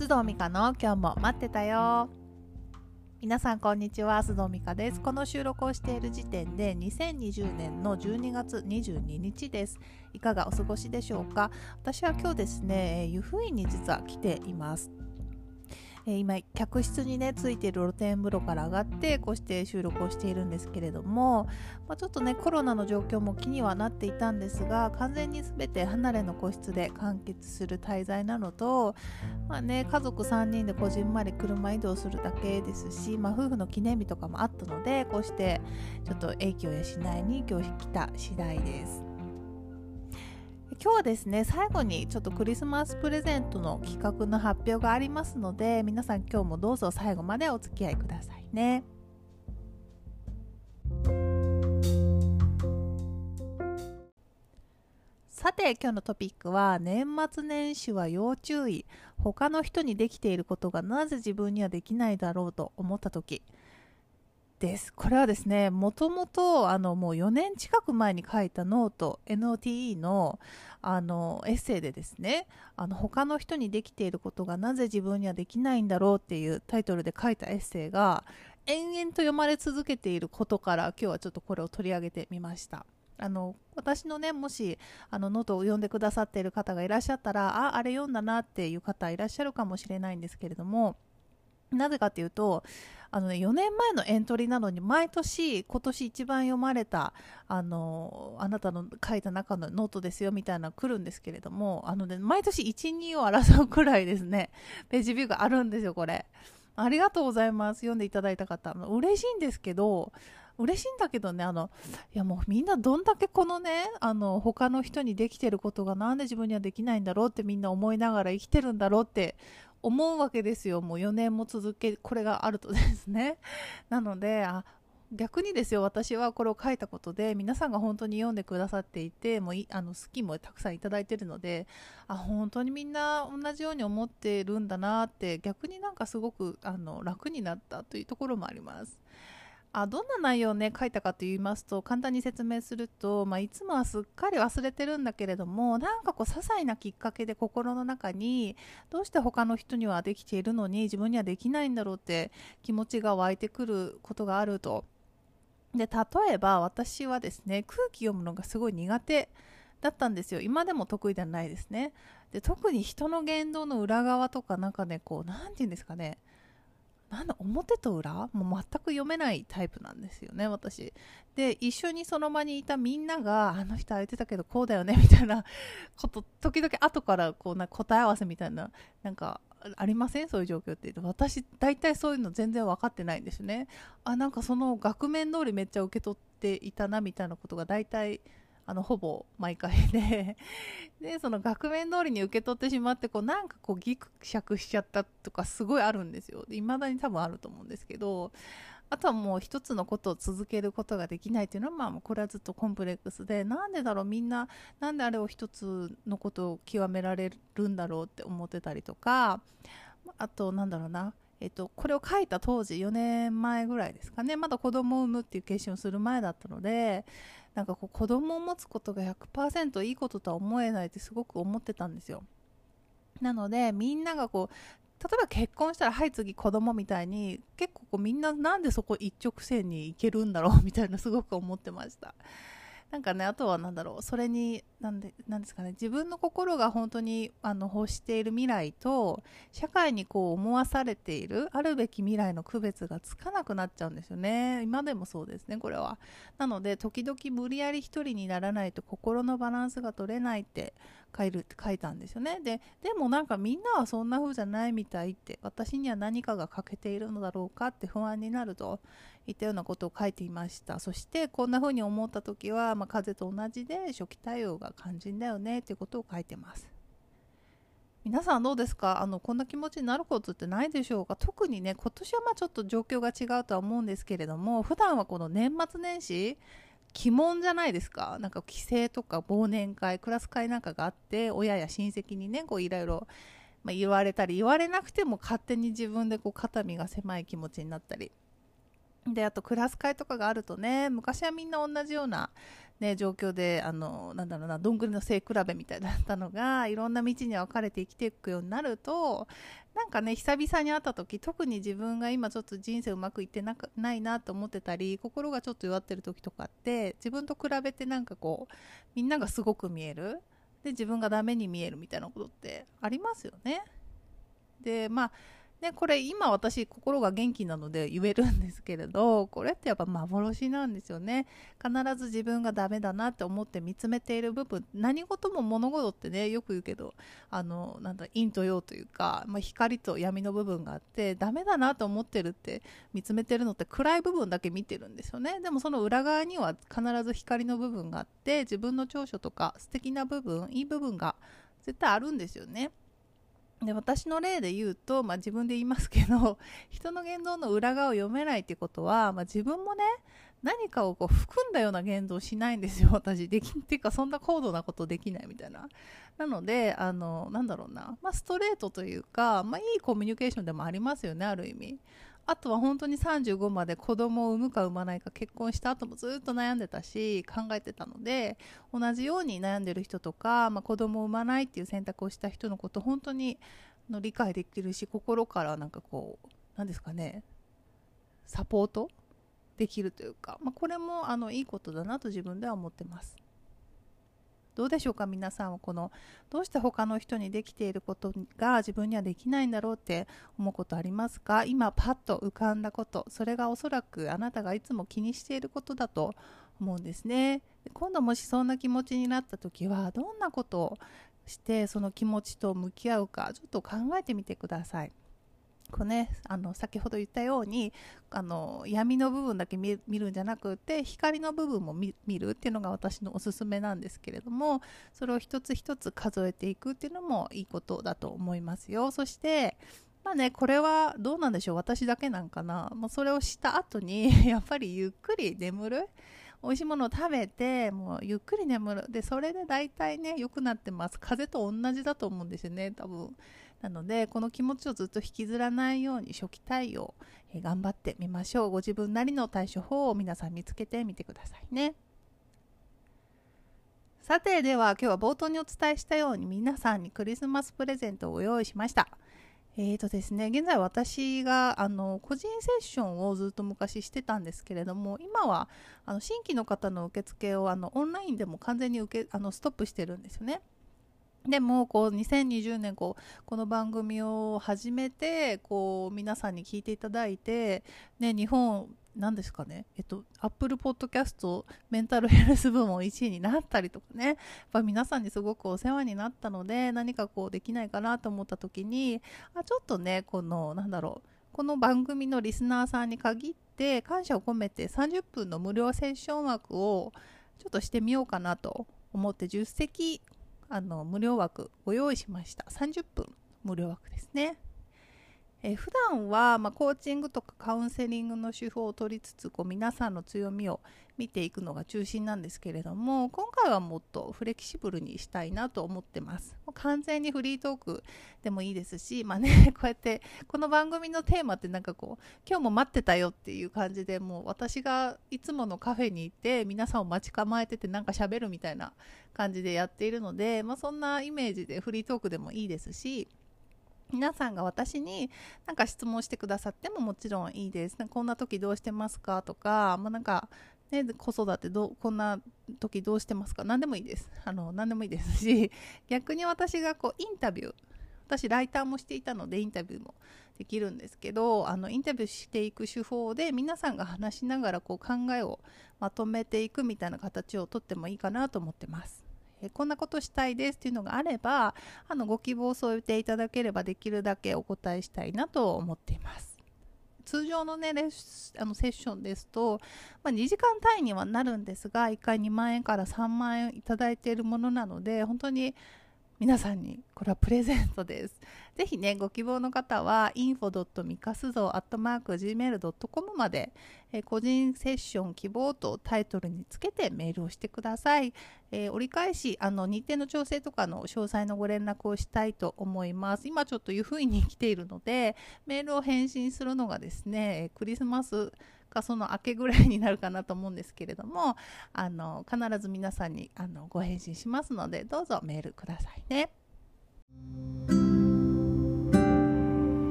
須藤美香の今日も待ってたよ。皆さんこんにちは須藤美香です。この収録をしている時点で2020年の12月22日です。いかがお過ごしでしょうか？私は今日ですね湯布院に実は来ています。え今客室にねついてる露天風呂から上がってこうして収録をしているんですけれども、まあ、ちょっとねコロナの状況も気にはなっていたんですが完全に全て離れの個室で完結する滞在なのと、まあね、家族3人でこじんまり車移動するだけですし、まあ、夫婦の記念日とかもあったのでこうしてちょっと影響やしないに今日来た次第です。今日はですね最後にちょっとクリスマスプレゼントの企画の発表がありますので皆さん今日もどうぞ最後までお付き合いくださいね。さて今日のトピックは年末年始は要注意他の人にできていることがなぜ自分にはできないだろうと思った時です。これはですね、もともとあのもう4年近く前に書いたノート、NOTE のあのエッセイでですね、あの他の人にできていることがなぜ自分にはできないんだろうっていうタイトルで書いたエッセイが延々と読まれ続けていることから今日はちょっとこれを取り上げてみました。あの私のねもしあのノートを読んでくださっている方がいらっしゃったらああれ読んだなっていう方いらっしゃるかもしれないんですけれどもなぜかっていうとあの、ね、4年前のエントリーなのに毎年今年一番読まれたあのあなたの書いた中のノートですよみたいなの来るんですけれどもあの、ね、毎年12を争うくらいですねページビューがあるんですよこれ。ありがとうございます。読んでいただいた方。嬉しいんですけど嬉しいんだけどねあのいやもうみんなどんだけこのねあの他の人にできてることがなんで自分にはできないんだろうってみんな思いながら生きてるんだろうって思うわけですよ。もう4年も続けこれがあるとですね。なのであ逆にですよ。私はこれを書いたことで皆さんが本当に読んでくださっていてもうあの好きもたくさんいただいてるのであ本当にみんな同じように思っているんだなって逆になんかすごくあの楽になったというところもあります。あどんな内容をね書いたかと言いますと簡単に説明すると、まあ、いつもはすっかり忘れてるんだけれどもなんかこう些細なきっかけで心の中にどうして他の人にはできているのに自分にはできないんだろうって気持ちが湧いてくることがあると。で例えば私はですね空気読むのがすごい苦手だったんですよ。今でも得意ではないですね。で特に人の言動の裏側とかなんかねこう何て言うんですかね。なんだ表と裏？もう全く読めないタイプなんですよね私。で一緒にその場にいたみんながあの人空いてたけどこうだよねみたいな こと時々後からこうな答え合わせみたいななんかありません？そういう状況って私大体そういうの全然分かってないんですね。あなんかその額面通りめっちゃ受け取っていたなみたいなことが大体あのほぼ毎回で。でその額面通りに受け取ってしまってこうなんかこうギクシャクしちゃったとかすごいあるんですよ。いまだに多分あると思うんですけどあとはもう一つのことを続けることができないっていうのはまあこれはずっとコンプレックスでなんでだろうみんななんであれを一つのことを極められるんだろうって思ってたりとかあとなんだろうなえっと、これを書いた当時4年前ぐらいですかね。まだ子供を産むっていう決心をする前だったのでなんかこう子供を持つことが100%いいこととは思えないってすごく思ってたんですよ。なのでみんながこう例えば結婚したらはい次子供みたいに結構こうみんななんでそこ一直線に行けるんだろうみたいなすごく思ってました。なんかねあとは何だろうそれになんでなんですかね自分の心が本当にあの欲している未来と社会にこう思わされているあるべき未来の区別がつかなくなっちゃうんですよね。今でもそうですねこれは。なので時々無理やり一人にならないと心のバランスが取れないって書いる書いたんですよね。ででもなんかみんなはそんな風じゃないみたいって私には何かが欠けているのだろうかって不安になるといったようなことを書いていました。そしてこんな風に思った時は、まあ、風邪と同じで初期対応が肝心だよねっていうことを書いてます。皆さんどうですか？あのこんな気持ちになることってないでしょうか？特にね今年はまあちょっと状況が違うとは思うんですけれども普段はこの年末年始鬼門じゃないですか？なんか帰省とか忘年会クラス会なんかがあって親や親戚にねこういろいろ言われたり言われなくても勝手に自分でこう肩身が狭い気持ちになったり。であとクラス会とかがあるとね昔はみんな同じようなね、状況であのなんだろうなどんぐりの背比べみたいだったのがいろんな道に分かれて生きていくようになるとなんかね久々に会った時特に自分が今ちょっと人生うまくいってなくないなと思ってたり心がちょっと弱ってる時とかって自分と比べてなんかこうみんながすごく見えるで自分がダメに見えるみたいなことってありますよね。でまあね、これ今私心が元気なので言えるんですけれどこれってやっぱ幻なんですよね。必ず自分がダメだなって思って見つめている部分何事も物事ってねよく言うけどあのなんだ陰と陽というか、まあ、光と闇の部分があってダメだなと思ってるって見つめてるのって暗い部分だけ見てるんですよね。でもその裏側には必ず光の部分があって自分の長所とか素敵な部分いい部分が絶対あるんですよね。で私の例で言うと、まあ、自分で言いますけど 人の言動の裏側を読めないってことは、まあ、自分もね何かをこう含んだような言動をしないんですよ 私。できっていうかそんな高度なことできないみたいな。なのであのなんだろうな、まあ、ストレートというか、まあ、いいコミュニケーションでもありますよねある意味。あとは本当に35まで子供を産むか産まないか結婚した後もずっと悩んでたし考えてたので同じように悩んでる人とか、まあ、子供を産まないっていう選択をした人のこと本当にの理解できるし心からなんかこう何ですかねサポートできるというか、まあ、これもあのいいことだなと自分では思ってます。どうでしょうか？皆さんはこのどうして他の人にできていることが自分にはできないんだろうって思うことありますか？今パッと浮かんだことそれがおそらくあなたがいつも気にしていることだと思うんですね。今度もしそんな気持ちになった時はどんなことをしてその気持ちと向き合うかちょっと考えてみてください。こうね、あの先ほど言ったようにあの闇の部分だけ見るんじゃなくて光の部分も見るっていうのが私のおすすめなんですけれどもそれを一つ一つ数えていくっていうのもいいことだと思いますよ。そしてまあねこれはどうなんでしょう。私だけなんかな、まあ、それをした後に やっぱりゆっくり眠る。美味しいものを食べてもうゆっくり眠る。でそれで大体ね良くなってます。風邪と同じだと思うんですよね多分。なのでこの気持ちをずっと引きずらないように初期対応、え頑張ってみましょう。ご自分なりの対処法を皆さん見つけてみてくださいね。さてでは今日は冒頭にお伝えしたように皆さんにクリスマスプレゼントをご用意しました。えーとですね、現在私があの個人セッションをずっと昔してたんですけれども今はあの新規の方の受付をあのオンラインでも完全に受けあのストップしてるんですよね。でもこう2020年こうこの番組を始めてこう皆さんに聞いていただいて、ね、日本何ですかね、えっと、アップルポッドキャストメンタルヘルス部門1位になったりとかねやっぱ皆さんにすごくお世話になったので何かこうできないかなと思った時にあちょっとねこのなんだろうこの番組のリスナーさんに限って感謝を込めて30分の無料セッション枠をちょっとしてみようかなと思って10席あの無料枠ご用意しました。30分無料枠ですね。えー、普段はまあ、コーチングとかカウンセリングの手法を取りつつこう皆さんの強みを見ていくのが中心なんですけれども今回はもっとフレキシブルにしたいなと思ってます。完全にフリートークでもいいですしまあね こうやってこの番組のテーマってなんかこう今日も待ってたよっていう感じでもう私がいつものカフェに行って皆さんを待ち構えててなんか喋るみたいな感じでやっているので、まあ、そんなイメージでフリートークでもいいですし皆さんが私に何か質問してくださってももちろんいいです。こんな時どうしてますか？とか、まあ、なんか、ね、子育てどこんな時どうしてますか？何でもいいです。あの何でもいいですし、逆に私がこうインタビュー、私ライターもしていたのでインタビューもできるんですけど、あのインタビューしていく手法で皆さんが話しながらこう考えをまとめていくみたいな形をとってもいいかなと思ってます。えこんなことしたいですっていうのがあればあのご希望を添えていただければできるだけお答えしたいなと思っています通常のねレあのセッションですと、まあ、2時間単位にはなるんですが1回2万円から3万円いただいているものなので本当に皆さんにこれはプレゼントです。ぜひね、ご希望の方は info.mikasuzo.gmail.com まで、えー、個人セッション希望とタイトルにつけてメールをしてください。えー、折り返し、あの、日程の調整とかの詳細のご連絡をしたいと思います。今ちょっと湯布院に来ているので、メールを返信するのがですね、クリスマスかその明けぐらいになるかなと思うんですけれどもあの必ず皆さんにあのご返信しますのでどうぞメールくださいね。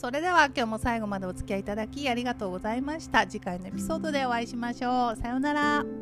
それでは今日も最後までお付き合いいただきありがとうございました。次回のエピソードでお会いしましょう。さようなら。